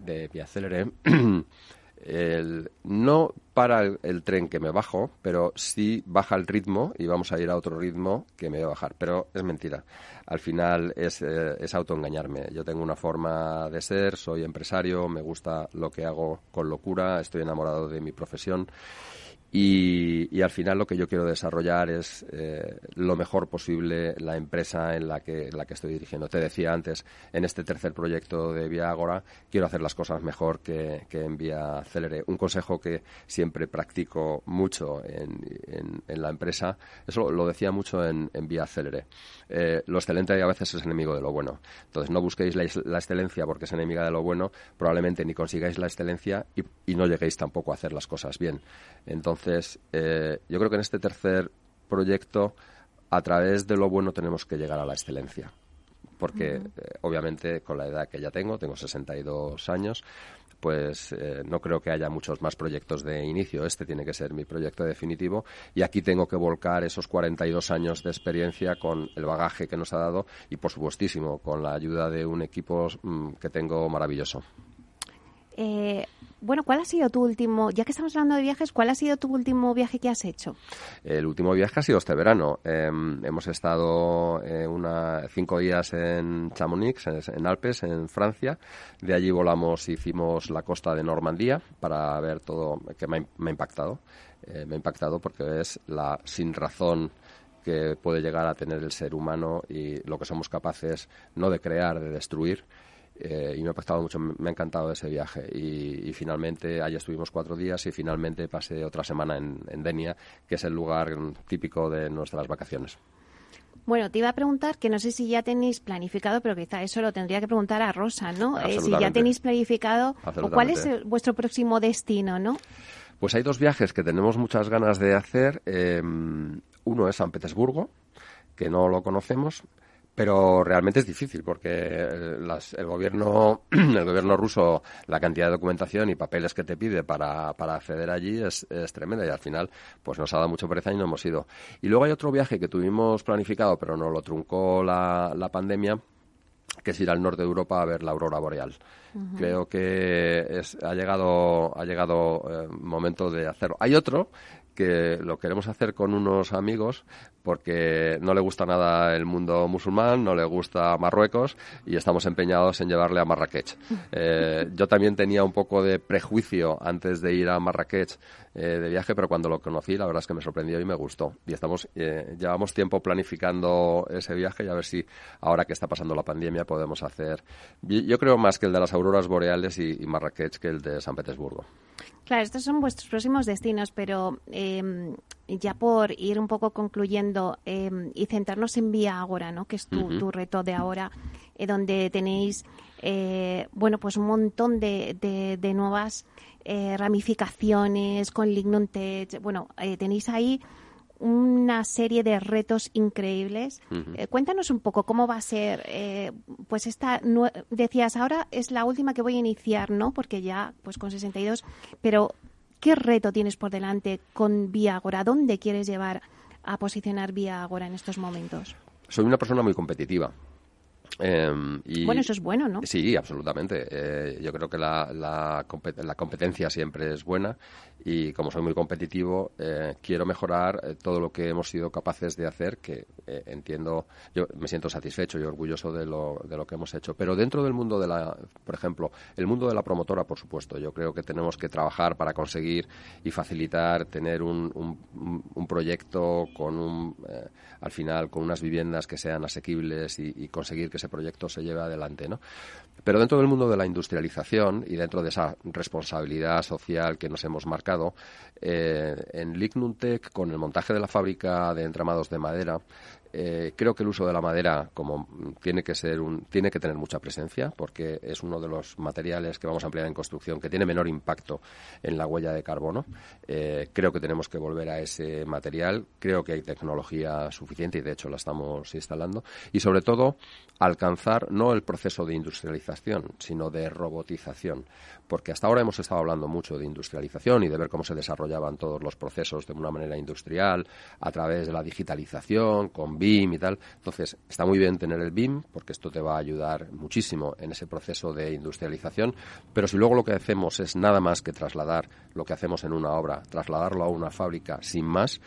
de Viacelere, el, no para el, tren que me bajo, pero sí baja el ritmo y vamos a ir a otro ritmo que me va a bajar. Pero es mentira. Al final es, eh, es autoengañarme. Yo tengo una forma de ser, soy empresario, me gusta lo que hago con locura, estoy enamorado de mi profesión y, al final lo que yo quiero desarrollar es eh, lo mejor posible la empresa en la que, la que estoy dirigiendo. Te decía antes, en este tercer proyecto de Vía Agora, quiero hacer las cosas mejor que, en Vía Celere. Un consejo que siempre practico mucho en, en, la empresa, eso lo decía mucho en, Vía Celere. Eh, lo excelente a veces es enemigo de lo bueno. Entonces, no busquéis la, excelencia porque es enemiga de lo bueno, probablemente ni consigáis la excelencia y, y no lleguéis tampoco a hacer las cosas bien. Entonces, entonces, eh, yo creo que en este tercer proyecto, a través de lo bueno tenemos que llegar a la excelencia. Porque, eh, obviamente, con la edad que ya tengo, tengo 62 años, pues eh, no creo que haya muchos más proyectos de inicio. Este tiene que ser mi proyecto definitivo y aquí tengo que volcar esos 42 años de experiencia con el bagaje que nos ha dado y, por supuestísimo, con la ayuda de un equipo mm, que tengo maravilloso. Eh, bueno, ¿cuál ha sido tu último, ya que estamos hablando de viajes, cuál ha sido tu último viaje que has hecho? El último viaje ha sido este verano. Em, hemos estado eh, cinco días en Chamonix, en, Alpes, en Francia. De allí volamos, hicimos la costa de Normandía para ver todo, que me ha, impactado. Eh, me ha impactado porque es la sin razón que puede llegar a tener el ser humano y lo que somos capaces no de crear, de destruir. Eh, y me ha impactado mucho, me ha encantado ese viaje. Y, finalmente, allí estuvimos cuatro días y finalmente pasé otra semana en, Denia, que es el lugar típico de nuestras vacaciones. Bueno, te iba a preguntar que no sé si ya tenéis planificado, pero quizá eso lo tendría que preguntar a Rosa, ¿no? Eh, si ya tenéis planificado o cuál es vuestro próximo destino, ¿no? Pues hay dos viajes que tenemos muchas ganas de hacer. Em, uno es San Petersburgo, que no lo conocemos, pero realmente es difícil porque el gobierno el gobierno ruso la cantidad de documentación y papeles que te pide para, para acceder allí es, es, tremenda y al final pues nos ha dado mucho pereza y no hemos ido y luego hay otro viaje que tuvimos planificado pero nos lo truncó la, la pandemia que es ir al norte de Europa a ver la aurora boreal. Creo que es, ha llegado ha llegado eh, momento de hacerlo. Hay otro que lo queremos hacer con unos amigos porque no le gusta nada el mundo musulmán, no le gusta Marruecos y estamos empeñados en llevarle a Marrakech. Eh, yo también tenía un poco de prejuicio antes de ir a Marrakech eh, de viaje, pero cuando lo conocí la verdad es que me sorprendió y me gustó. Y estamos, eh, llevamos tiempo planificando ese viaje y a ver si ahora que está pasando la pandemia pandemia podemos hacer. Yo creo más que el de las auroras boreales y, Marrakech que el de San Petersburgo. Claro, estos son vuestros próximos destinos, pero em, ya por ir un poco concluyendo em, y centrarnos en Vía Agora, ¿no? que es tu, reto de ahora, eh, donde tenéis eh, bueno, pues un montón de, de, nuevas eh, ramificaciones con Lignum Bueno, tenéis ahí una serie de retos increíbles. Eh, cuéntanos un poco cómo va a ser, eh, pues esta, decías, ahora es la última que voy a iniciar, ¿no? Porque ya, pues con 62, pero ¿qué reto tienes por delante con Vía Agora? ¿Dónde quieres llevar a posicionar Vía Agora en estos momentos? Soy una persona muy competitiva. Em, bueno, eso es bueno, ¿no? Sí, absolutamente. Eh, yo creo que la, la, competencia siempre es buena y como soy muy competitivo, eh, quiero mejorar eh, todo lo que hemos sido capaces de hacer, que entiendo, yo me siento satisfecho y orgulloso de lo, de lo que hemos hecho. Pero dentro del mundo de la, por ejemplo, el mundo de la promotora, por supuesto, yo creo que tenemos que trabajar para conseguir y facilitar tener un, un, un proyecto con un, al final, con unas viviendas que sean asequibles y, y conseguir que ese proyecto se lleve adelante, ¿no? Pero dentro del mundo de la industrialización y dentro de esa responsabilidad social que nos hemos marcado, eh, en Lignuntec, con el montaje de la fábrica de entramados de madera, eh, creo que el uso de la madera como tiene que ser tiene que tener mucha presencia porque es uno de los materiales que vamos a emplear en construcción que tiene menor impacto en la huella de carbono. Eh, creo que tenemos que volver a ese material. Creo que hay tecnología suficiente y de hecho la estamos instalando y sobre todo alcanzar no el proceso de industrialización sino de robotización porque hasta ahora hemos estado hablando mucho de industrialización y de ver cómo se desarrollaban todos los procesos de una manera industrial a través de la digitalización con BIM y tal. Entonces, está muy bien tener el BIM porque esto te va a ayudar muchísimo en ese proceso de industrialización, pero si luego lo que hacemos es nada más que trasladar lo que hacemos en una obra, trasladarlo a una fábrica sin más,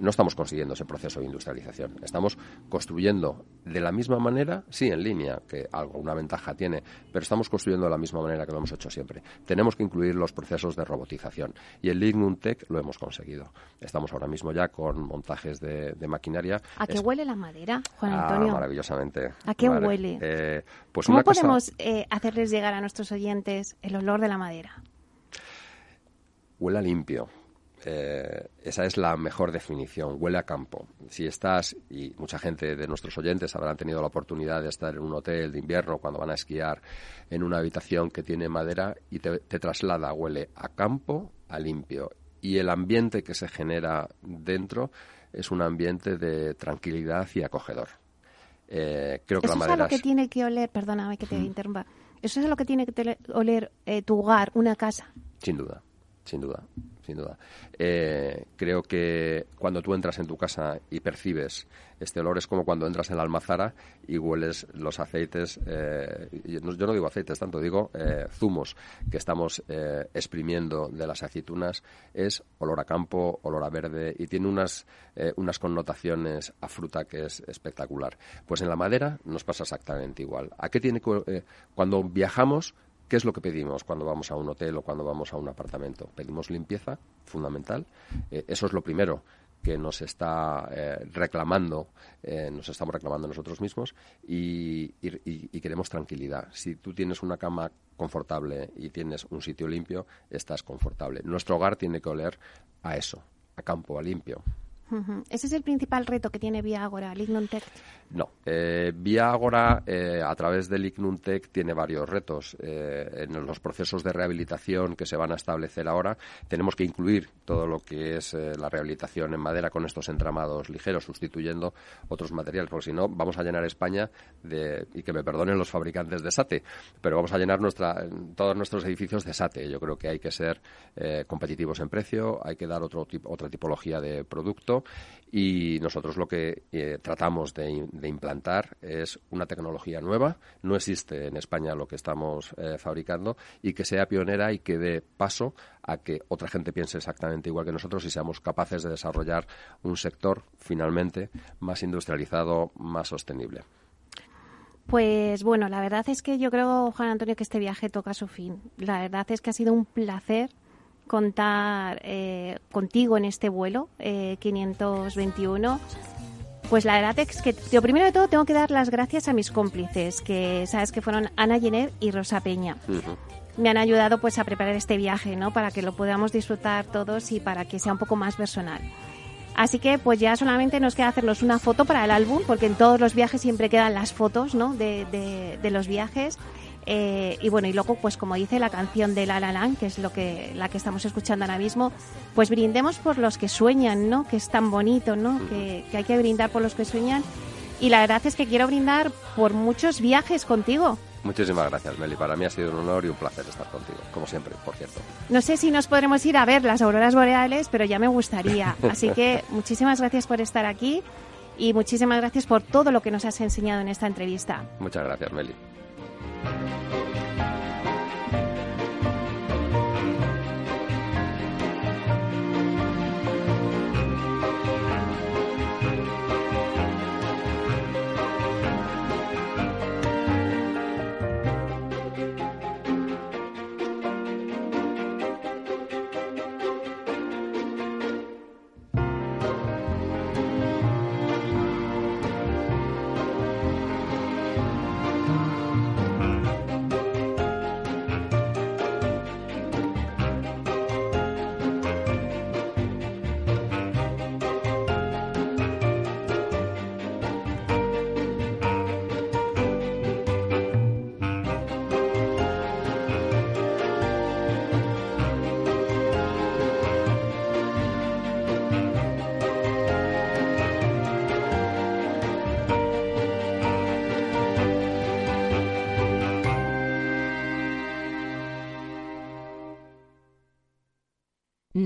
no estamos consiguiendo ese proceso de industrialización. Estamos construyendo de la misma manera, sí, en línea, que alguna ventaja tiene, pero estamos construyendo de la misma manera que lo hemos hecho siempre. Tenemos que incluir los procesos de robotización. Y el Lignum Tech lo hemos conseguido. Estamos ahora mismo ya con montajes de, maquinaria. ¿A qué huele la madera, Juan ah, Antonio? maravillosamente. ¿A qué huele? Eh, pues ¿Cómo podemos eh, hacerles llegar a nuestros oyentes el olor de la madera? Huele limpio eh, esa es la mejor definición, huele a campo. Si estás, y mucha gente de nuestros oyentes habrán tenido la oportunidad de estar en un hotel de invierno cuando van a esquiar en una habitación que tiene madera y te, traslada, huele a campo, a limpio. Y el ambiente que se genera dentro es un ambiente de tranquilidad y acogedor. Eh, creo que Eso es lo que tiene que oler, perdóname que te interrumpa, eso es lo que tiene que oler eh, tu hogar, una casa. Sin duda, sin duda sin duda. Eh, creo que cuando tú entras en tu casa y percibes este olor es como cuando entras en la almazara y hueles los aceites, eh, yo no digo aceites tanto, digo eh, zumos que estamos exprimiendo de las aceitunas, es olor a campo, olor a verde y tiene unas, unas connotaciones a fruta que es espectacular. Pues en la madera nos pasa exactamente igual. ¿A qué tiene cuando viajamos ¿Qué es lo que pedimos cuando vamos a un hotel o cuando vamos a un apartamento? Pedimos limpieza, fundamental. Eh, eso es lo primero que nos está eh, reclamando, eh, nos estamos reclamando nosotros mismos y, queremos tranquilidad. Si tú tienes una cama confortable y tienes un sitio limpio, estás confortable. Nuestro hogar tiene que oler a eso, a campo, limpio. Ese es el principal reto que tiene Vía Agora, Lignum Tech. No, eh, Vía Agora eh, a través de Lignum Tech tiene varios retos. Eh, en los procesos de rehabilitación que se van a establecer ahora tenemos que incluir todo lo que es eh, la rehabilitación en madera con estos entramados ligeros, sustituyendo otros materiales, porque si no vamos a llenar España de, y que me perdonen los fabricantes de SATE, pero vamos a llenar nuestra, todos nuestros edificios de SATE. Yo creo que hay que ser competitivos en precio, hay que dar otro otra tipología de producto y nosotros lo que eh, tratamos de, implantar es una tecnología nueva. No existe en España lo que estamos eh, fabricando y que sea pionera y que dé paso a que otra gente piense exactamente igual que nosotros y seamos capaces de desarrollar un sector finalmente más industrializado, más sostenible. Pues bueno, la verdad es que yo creo, Juan Antonio, que este viaje toca su fin. La verdad es que ha sido un placer contar eh, contigo en este vuelo 521. Eh, Pues la verdad es que, yo primero de todo, tengo que dar las gracias a mis cómplices, que sabes que fueron Ana Jenner y Rosa Peña. Me han ayudado pues a preparar este viaje, ¿no? Para que lo podamos disfrutar todos y para que sea un poco más personal. Así que pues ya solamente nos queda hacernos una foto para el álbum, porque en todos los viajes siempre quedan las fotos, ¿no? De, de, de los viajes. Eh, y bueno, y luego, pues como dice la canción de La La Land, que es lo que, la que estamos escuchando ahora mismo, pues brindemos por los que sueñan, ¿no? Que es tan bonito, ¿no? Que, que hay que brindar por los que sueñan. Y la verdad es que quiero brindar por muchos viajes contigo. Muchísimas gracias, Meli. Para mí ha sido un honor y un placer estar contigo, como siempre, por cierto. No sé si nos podremos ir a ver las auroras boreales, pero ya me gustaría. Así que muchísimas gracias por estar aquí y muchísimas gracias por todo lo que nos has enseñado en esta entrevista. Muchas gracias, Meli. Thank you.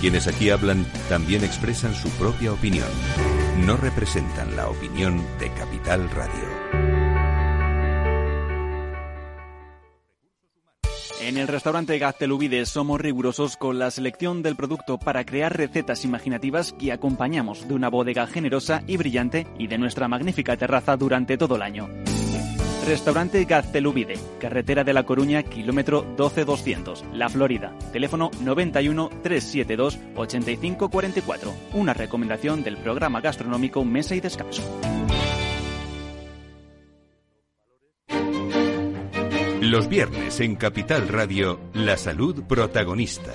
Quienes aquí hablan también expresan su propia opinión. No representan la opinión de Capital Radio. En el restaurante Gaztelubides somos rigurosos con la selección del producto para crear recetas imaginativas que acompañamos de una bodega generosa y brillante y de nuestra magnífica terraza durante todo el año. Restaurante Gaztelubide, carretera de La Coruña, kilómetro 12200, La Florida. Teléfono 91 372 8544. Una recomendación del programa gastronómico Mesa y Descanso. Los viernes en Capital Radio, la salud protagonista.